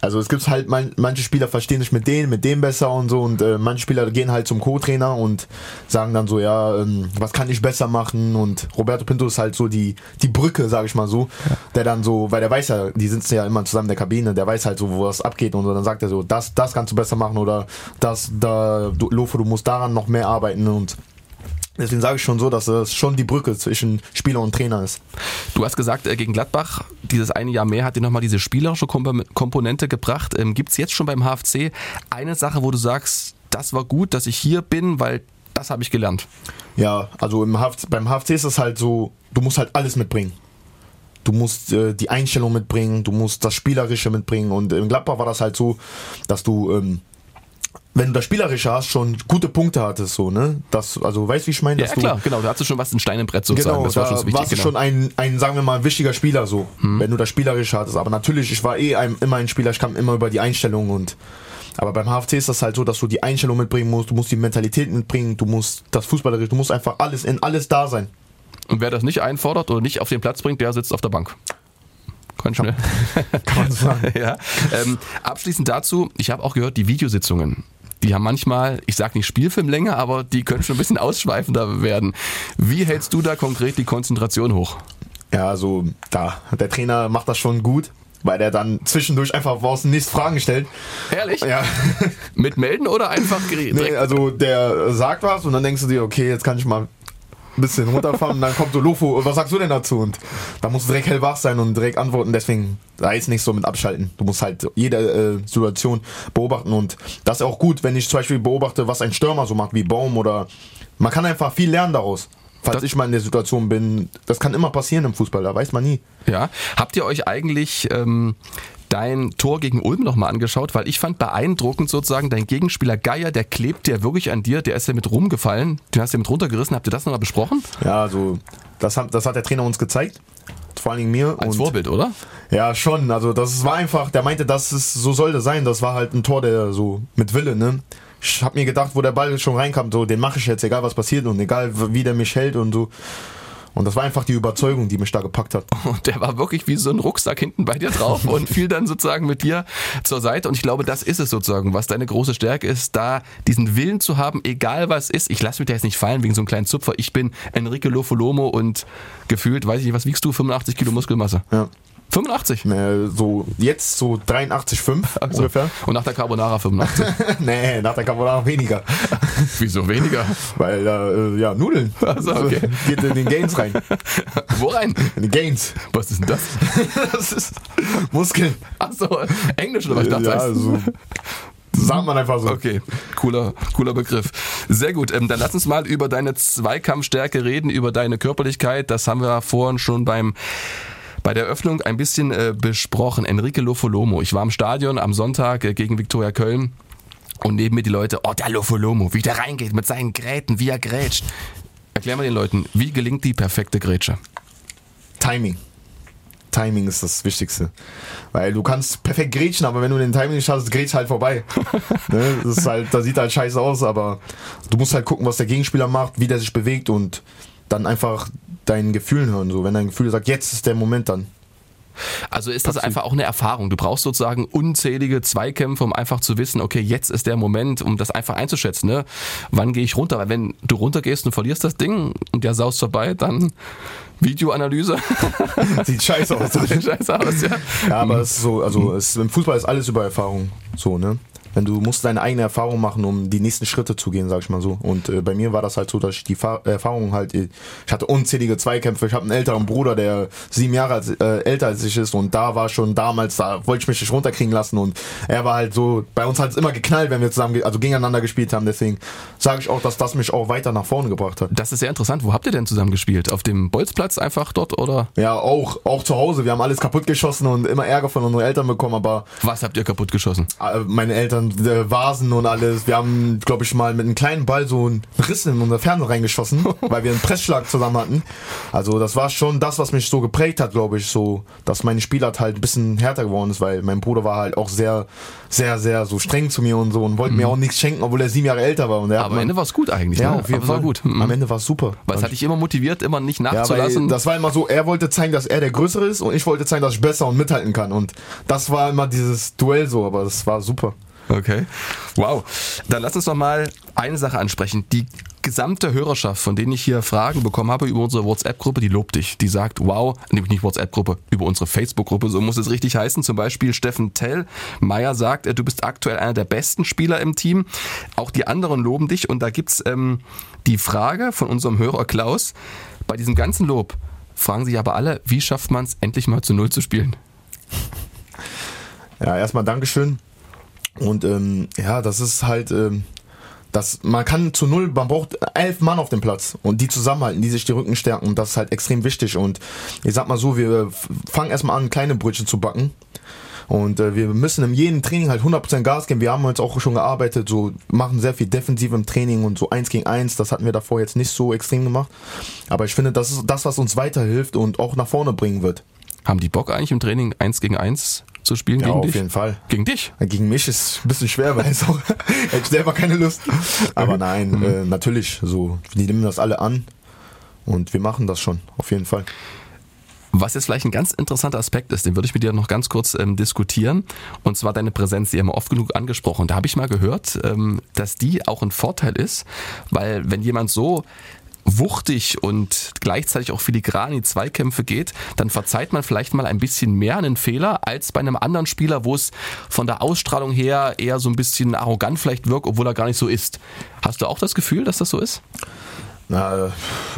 also es gibt halt, man, manche Spieler verstehen sich mit denen, mit dem besser und so. Und äh, manche Spieler gehen halt zum Co-Trainer und sagen dann so, ja, ähm, was kann ich besser machen? Und Roberto Pinto ist halt so die, die Brücke, sag ich mal so, der dann so, weil der weiß ja, die sitzen ja immer zusammen in der Kabine, der weiß halt so, wo das abgeht und so, dann sagt er so, das, das kannst du besser machen oder das, da, du, Lofo, du musst daran noch mehr arbeiten und Deswegen sage ich schon so, dass es schon die Brücke zwischen Spieler und Trainer ist. Du hast gesagt, äh, gegen Gladbach, dieses eine Jahr mehr hat dir nochmal diese spielerische Komp- Komponente gebracht. Ähm, Gibt es jetzt schon beim HFC eine Sache, wo du sagst, das war gut, dass ich hier bin, weil das habe ich gelernt? Ja, also im HFC, beim HFC ist es halt so, du musst halt alles mitbringen. Du musst äh, die Einstellung mitbringen, du musst das Spielerische mitbringen. Und im Gladbach war das halt so, dass du, ähm, wenn du das Spielerische hast, schon gute Punkte hattest, so, ne? Das, also weißt du, wie ich meine? Ja, ja, klar, genau. Da hast du schon was, ein Stein im Brett Du, sozusagen. genau, das war schon da so wichtig. warst du genau. schon ein, ein, sagen wir mal, wichtiger Spieler, so, wenn du das Spielerische hattest. Aber natürlich, ich war eh ein, immer ein Spieler, ich kam immer über die Einstellung und aber beim HFC ist das halt so, dass du die Einstellung mitbringen musst, du musst die Mentalität mitbringen, du musst das Fußballerische, du musst einfach alles in alles da sein. Und wer das nicht einfordert oder nicht auf den Platz bringt, der sitzt auf der Bank. Kann schnell. Kann man so sagen. ja. ähm, abschließend dazu, ich habe auch gehört, die Videositzungen. Die haben manchmal, ich sag nicht Spielfilmlänge, aber die können schon ein bisschen ausschweifender werden. Wie hältst du da konkret die Konzentration hoch? Ja, also da, der Trainer macht das schon gut, weil der dann zwischendurch einfach aus dem Nichts Fragen stellt. Ehrlich? Ja. Mit melden oder einfach direkt? Nee, also der sagt was und dann denkst du dir, okay, jetzt kann ich mal ein bisschen runterfahren und dann kommt so Lofo, was sagst du denn dazu? Und da musst du direkt hellwach sein und direkt antworten, deswegen da ist nicht so mit abschalten. Du musst halt jede äh, Situation beobachten und das ist auch gut, wenn ich zum Beispiel beobachte, was ein Stürmer so macht, wie Baum oder man kann einfach viel lernen daraus. Falls Das- ich mal in der Situation bin, das kann immer passieren im Fußball, da weiß man nie. Ja. Habt ihr euch eigentlich ähm, dein Tor gegen Ulm nochmal angeschaut? Weil ich fand beeindruckend sozusagen, dein Gegenspieler Geier, der klebt ja wirklich an dir, der ist ja mit rumgefallen, den hast du ja mit runtergerissen. Habt ihr das nochmal besprochen? Ja, also das hat, das hat der Trainer uns gezeigt. Vor allen Dingen mir. Als und Vorbild, oder? Ja, schon. Also das war einfach, der meinte, das ist, so sollte sein. Das war halt ein Tor, der so mit Wille, ne? Ich hab mir gedacht, wo der Ball schon reinkam, so, den mache ich jetzt, egal was passiert und egal wie der mich hält und so. Und das war einfach die Überzeugung, die mich da gepackt hat. Und der war wirklich wie so ein Rucksack hinten bei dir drauf und fiel dann sozusagen mit dir zur Seite. Und ich glaube, das ist es sozusagen, was deine große Stärke ist, da diesen Willen zu haben, egal was ist. Ich lasse mich da jetzt nicht fallen wegen so einem kleinen Zupfer. Ich bin Enrique Lofolomo und gefühlt, weiß ich nicht, was wiegst du? 85 Kilo Muskelmasse. Ja. 85? Äh, so jetzt so 83,5 Also, ungefähr. Und nach der Carbonara 85. nee, nach der Carbonara weniger. Wieso weniger? Weil da, äh, ja, Nudeln. Also, okay. Geht in den Gains rein. Wo rein? In den Gains. Was ist denn das? Das ist Muskeln. Achso, Englisch oder was? Ich dachte, ja, das heißt- so. Sagt man einfach so. Okay, cooler, cooler Begriff. Sehr gut. Ähm, dann lass uns mal über deine Zweikampfstärke reden, über deine Körperlichkeit. Das haben wir vorhin schon beim bei der Öffnung ein bisschen äh, besprochen. Enrique Lofolomo. Ich war im Stadion am Sonntag äh, gegen Viktoria Köln und neben mir die Leute, oh, der Lofolomo, wie der reingeht mit seinen Gräten, wie er grätscht. Erklär mal den Leuten, wie gelingt die perfekte Grätsche? Timing. Timing ist das Wichtigste. Weil du kannst perfekt grätschen, aber wenn du den Timing nicht hast, grätsch halt vorbei. ne? Das ist halt, das sieht halt scheiße aus, aber du musst halt gucken, was der Gegenspieler macht, wie der sich bewegt und dann einfach deinen Gefühlen hören. So, wenn dein Gefühl sagt, jetzt ist der Moment dann. Also ist das einfach auch eine Erfahrung. Du brauchst sozusagen unzählige Zweikämpfe, um einfach zu wissen, okay, jetzt ist der Moment, um das einfach einzuschätzen. Ne? Wann gehe ich runter? Weil wenn du runtergehst und verlierst das Ding und der saust vorbei, dann Videoanalyse. Sieht scheiße aus. Sieht scheiße aus, ja. Ja, aber es ist so, also es, im Fußball ist alles über Erfahrung. So, ne? Wenn du musst deine eigene Erfahrung machen, um die nächsten Schritte zu gehen, sag ich mal so. Und äh, bei mir war das halt so, dass ich die Fa Erfahrung halt, äh, ich hatte unzählige Zweikämpfe. Ich habe einen älteren Bruder, der sieben Jahre als, äh, älter als ich ist und da war schon damals, da wollte ich mich nicht runterkriegen lassen und er war halt so, bei uns hat es immer geknallt, wenn wir zusammen, also gegeneinander gespielt haben. Deswegen sage ich auch, dass das mich auch weiter nach vorne gebracht hat. Das ist sehr interessant. Wo habt ihr denn zusammen gespielt? Auf dem Bolzplatz einfach dort oder Ja, auch, auch zu Hause. Wir haben alles kaputt geschossen und immer Ärger von unseren Eltern bekommen, aber was habt ihr kaputt geschossen? Äh, meine Eltern äh, Vasen und alles. Wir haben, glaube ich, mal mit einem kleinen Ball so einen Riss in unser Fernseher reingeschossen, weil wir einen Pressschlag zusammen hatten. Also das war schon das, was mich so geprägt hat, glaube ich, so, dass meine Spielart halt ein bisschen härter geworden ist, weil mein Bruder war halt auch sehr, sehr, sehr so streng zu mir und so und wollte mir auch nichts schenken, obwohl er sieben Jahre älter war. Und am Ende war es gut eigentlich. ja, ne? auf jeden Fall. War gut. Mhm. Am Ende war es super. Weil es hat dich immer motiviert, immer nicht ja, nachzulassen. das war immer so, er wollte zeigen, dass er der Größere ist und ich wollte zeigen, dass ich besser und mithalten kann. Und das war immer dieses Duell so, aber das war super. Okay. Wow. Dann lass uns noch mal eine Sache ansprechen. Die gesamte Hörerschaft, von denen ich hier Fragen bekommen habe über unsere WhatsApp-Gruppe, die lobt dich. Die sagt, wow, nämlich nicht WhatsApp-Gruppe, über unsere Facebook-Gruppe, so muss es richtig heißen. Zum Beispiel Steffen Tell Meyer sagt, äh, du bist aktuell einer der besten Spieler im Team. Auch die anderen loben dich. Und da gibt's ähm, die Frage von unserem Hörer Klaus. Bei diesem ganzen Lob fragen sich aber alle, wie schafft man es, endlich mal zu Null zu spielen? Ja, erstmal Dankeschön. Und ähm, ja, das ist halt, ähm, das, man kann zu null, man braucht elf Mann auf dem Platz und die zusammenhalten, die sich die Rücken stärken und das ist halt extrem wichtig. Und ich sag mal so, wir f- fangen erstmal an, kleine Brötchen zu backen. Und äh, wir müssen in jedem Training halt 100% Gas geben. Wir haben jetzt auch schon gearbeitet, so machen sehr viel defensiv im Training und so eins gegen eins. Das hatten wir davor jetzt nicht so extrem gemacht. Aber ich finde, das ist das, was uns weiterhilft und auch nach vorne bringen wird. Haben die Bock eigentlich im Training eins gegen eins zu spielen Ja, gegen auf dich? jeden Fall. Gegen dich? Gegen mich ist ein bisschen schwer, weil es auch ich selber keine Lust. Aber nein, äh, natürlich, so, die nehmen das alle an und wir machen das schon, auf jeden Fall. Was jetzt vielleicht ein ganz interessanter Aspekt ist, den würde ich mit dir noch ganz kurz ähm, diskutieren. Und zwar deine Präsenz, die haben wir oft genug angesprochen. Da habe ich mal gehört, ähm, dass die auch ein Vorteil ist, weil wenn jemand so wuchtig und gleichzeitig auch filigran in die Zweikämpfe geht, dann verzeiht man vielleicht mal ein bisschen mehr einen Fehler als bei einem anderen Spieler, wo es von der Ausstrahlung her eher so ein bisschen arrogant vielleicht wirkt, obwohl er gar nicht so ist. Hast du auch das Gefühl, dass das so ist? Na,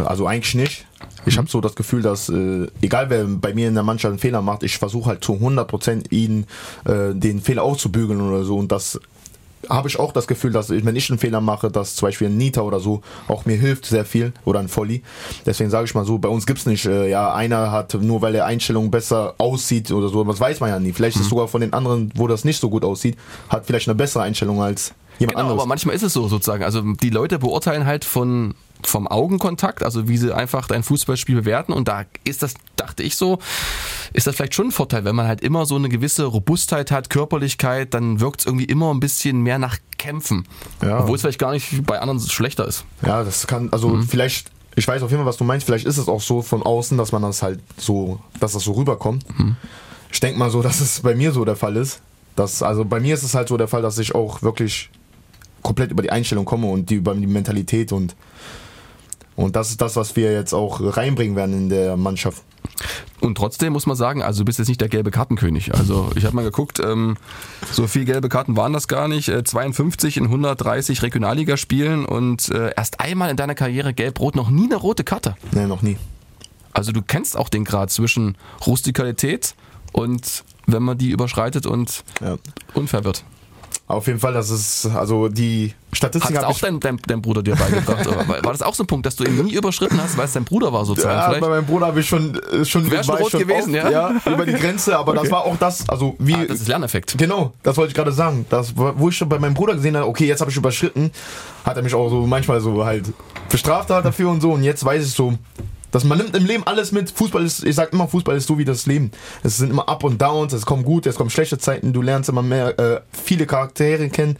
also eigentlich nicht. Ich habe so das Gefühl, dass äh, egal wer bei mir in der Mannschaft einen Fehler macht, ich versuche halt zu 100% ihn äh, den Fehler auszubügeln oder so und das habe ich auch das Gefühl, dass ich, wenn ich einen Fehler mache, dass zum Beispiel ein Nita oder so auch mir hilft sehr viel oder ein Volli. Deswegen sage ich mal so, bei uns gibt's nicht, äh, ja, einer hat nur weil der Einstellung besser aussieht oder so, das weiß man ja nie. Vielleicht ist sogar von den anderen, wo das nicht so gut aussieht, hat vielleicht eine bessere Einstellung als jemand Genau, anderes. aber manchmal ist es so sozusagen. Also die Leute beurteilen halt von vom Augenkontakt, also wie sie einfach dein Fußballspiel bewerten und da ist das, dachte ich so, ist das vielleicht schon ein Vorteil, wenn man halt immer so eine gewisse Robustheit hat, Körperlichkeit, dann wirkt es irgendwie immer ein bisschen mehr nach Kämpfen. Ja. Obwohl es vielleicht gar nicht bei anderen schlechter ist. Ja, das kann, also Mhm. vielleicht ich weiß auf jeden Fall, was du meinst. Vielleicht ist es auch so von außen, dass man das halt so, dass das so rüberkommt. Mhm. Ich denke mal so, dass es bei mir so der Fall ist. Dass, also bei mir ist es halt so der Fall, dass ich auch wirklich komplett über die Einstellung komme und die, über die Mentalität und, und das ist das, was wir jetzt auch reinbringen werden in der Mannschaft. Und trotzdem muss man sagen, also du bist jetzt nicht der gelbe Kartenkönig. Also ich habe mal geguckt, ähm, so viel gelbe Karten waren das gar nicht. Äh, 52 in 130 Regionalligaspielen und äh, erst einmal in deiner Karriere gelb-rot, noch nie eine rote Karte. Nee, noch nie. Also du kennst auch den Grad zwischen Rustikalität und wenn man die überschreitet und Ja. unfair wird. Auf jeden Fall, das ist, also die Hat Statistik habe auch dein, dein, dein Bruder dir beigebracht? War das auch so ein Punkt, dass du ihn nie überschritten hast, weil es dein Bruder war sozusagen? Ja, vielleicht? bei meinem Bruder habe ich schon, äh, schon, Wär schon rot gewesen, oft, ja? über die Grenze, aber das war auch das, also wie, ah, das ist Lerneffekt. Genau, das wollte ich gerade sagen. Das, wo ich schon bei meinem Bruder gesehen habe, okay, jetzt habe ich überschritten, hat er mich auch so manchmal so halt bestraft hat dafür und so. Und jetzt weiß ich so, dass man nimmt im Leben alles mit. Fußball ist, ich sag immer, Fußball ist so wie das Leben. Es sind immer Up und Downs, es kommen gute, es kommen schlechte Zeiten, du lernst immer mehr, äh, viele Charaktere kennen.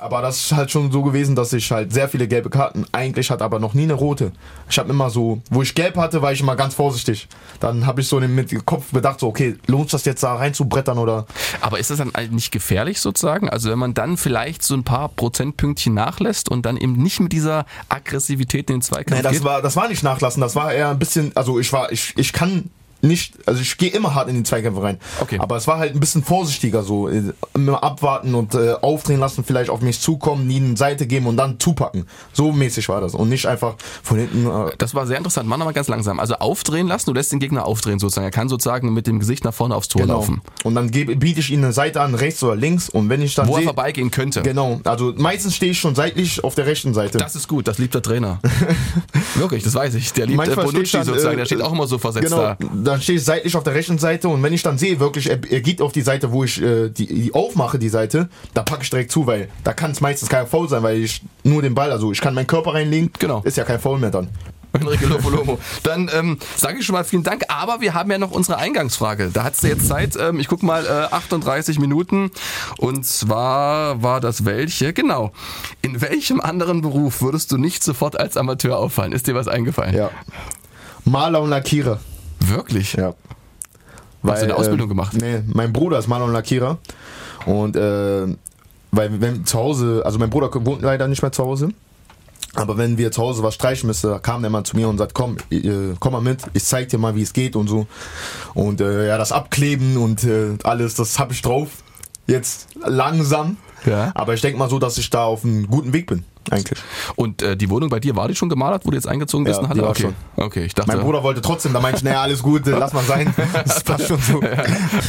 Aber das ist halt schon so gewesen, dass ich halt sehr viele gelbe Karten eigentlich hatte, aber noch nie eine rote. Ich habe immer so, wo ich gelb hatte, war ich immer ganz vorsichtig. Dann habe ich so mit dem Kopf bedacht, so, okay, lohnt das jetzt da reinzubrettern oder Aber ist das dann eigentlich nicht gefährlich sozusagen? Also wenn man dann vielleicht so ein paar Prozentpünktchen nachlässt und dann eben nicht mit dieser Aggressivität in den Zweikampf Nee, das geht? war, das war nicht nachlassen, das war eher ein bisschen, also ich war, ich, ich kann nicht, also ich gehe immer hart in die Zweikämpfe rein. Okay. Aber es war halt ein bisschen vorsichtiger so. äh, Immer abwarten und äh, aufdrehen lassen, vielleicht auf mich zukommen, nie eine Seite geben und dann zupacken. So mäßig war das. Und nicht einfach von hinten. Äh, Das war sehr interessant. Mach nochmal ganz langsam. Also aufdrehen lassen, du lässt den Gegner aufdrehen sozusagen. Er kann sozusagen mit dem Gesicht nach vorne aufs Tor genau. laufen. Und dann gebe, biete ich ihnen eine Seite an, rechts oder links. Und wenn ich dann Wo er sehe. vorbeigehen könnte. Genau. Also meistens stehe ich schon seitlich auf der rechten Seite. Das ist gut, das liebt der Trainer. Wirklich, das weiß ich. Der liebt Manchmal Bonucci dann, sozusagen, äh, der steht auch immer so versetzt Genau, da. Dann stehe ich seitlich auf der rechten Seite und wenn ich dann sehe, wirklich, er, er geht auf die Seite, wo ich äh, die, die aufmache, die Seite, da packe ich direkt zu, weil da kann es meistens kein Foul sein, weil ich nur den Ball, also ich kann meinen Körper reinlegen, Genau. ist ja kein Foul mehr dann. Enrique Lofolomo. Dann ähm, sage ich schon mal vielen Dank, aber wir haben ja noch unsere Eingangsfrage. Da hat's du jetzt Zeit. Ähm, ich guck mal, äh, 38 Minuten. Und zwar war das welche? Genau. In welchem anderen Beruf würdest du nicht sofort als Amateur auffallen? Ist dir was eingefallen? Ja. Maler und Lackierer. Wirklich? Ja. Hast du eine Ausbildung äh, gemacht? Nee, mein Bruder ist Maler und Lackierer. Und äh, weil wenn zu Hause, also mein Bruder wohnt leider nicht mehr zu Hause. Aber wenn wir zu Hause was streichen müssen, kam der mal zu mir und sagt, komm, äh, komm mal mit, ich zeig dir mal, wie es geht und so. Und äh, ja, das Abkleben und äh, alles, das habe ich drauf. Jetzt langsam. Ja. Aber ich denke mal so, dass ich da auf einem guten Weg bin, eigentlich. Und äh, die Wohnung bei dir, war die schon gemalert, wo du jetzt eingezogen bist? Ja, die war okay. schon. okay, ich dachte. Mein Bruder wollte trotzdem, da meinte ich, naja, alles gut, lass mal sein. Das passt schon so.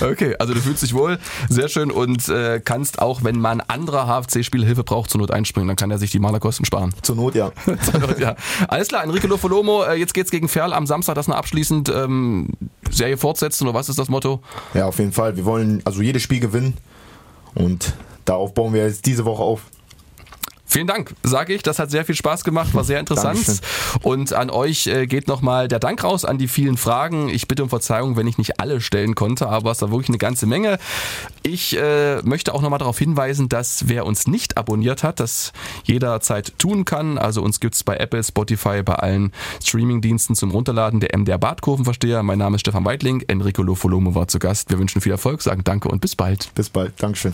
Okay, also du fühlst dich wohl, sehr schön und äh, kannst auch, wenn man anderer HFC-Spieler Hilfe braucht, zur Not einspringen, dann kann er sich die Malerkosten sparen. Zur Not, ja. Zur Not, ja. Alles klar, Enrique Lofolomo, äh, jetzt geht's gegen Ferl am Samstag, das noch abschließend ähm, Serie fortsetzen oder was ist das Motto? Ja, auf jeden Fall. Wir wollen also jedes Spiel gewinnen und darauf bauen wir jetzt diese Woche auf. Vielen Dank, sage ich. Das hat sehr viel Spaß gemacht, war sehr interessant. Dankeschön. Und an euch äh, geht nochmal der Dank raus an die vielen Fragen. Ich bitte um Verzeihung, wenn ich nicht alle stellen konnte, aber es war wirklich eine ganze Menge. Ich äh, möchte auch nochmal darauf hinweisen, dass wer uns nicht abonniert hat, das jederzeit tun kann. Also uns gibt's bei Apple, Spotify, bei allen Streamingdiensten zum Runterladen. Der MDR Badkurvenversteher. Mein Name ist Stefan Weidling. Enrico Lofolomo war zu Gast. Wir wünschen viel Erfolg, sagen Danke und bis bald. Bis bald. Dankeschön.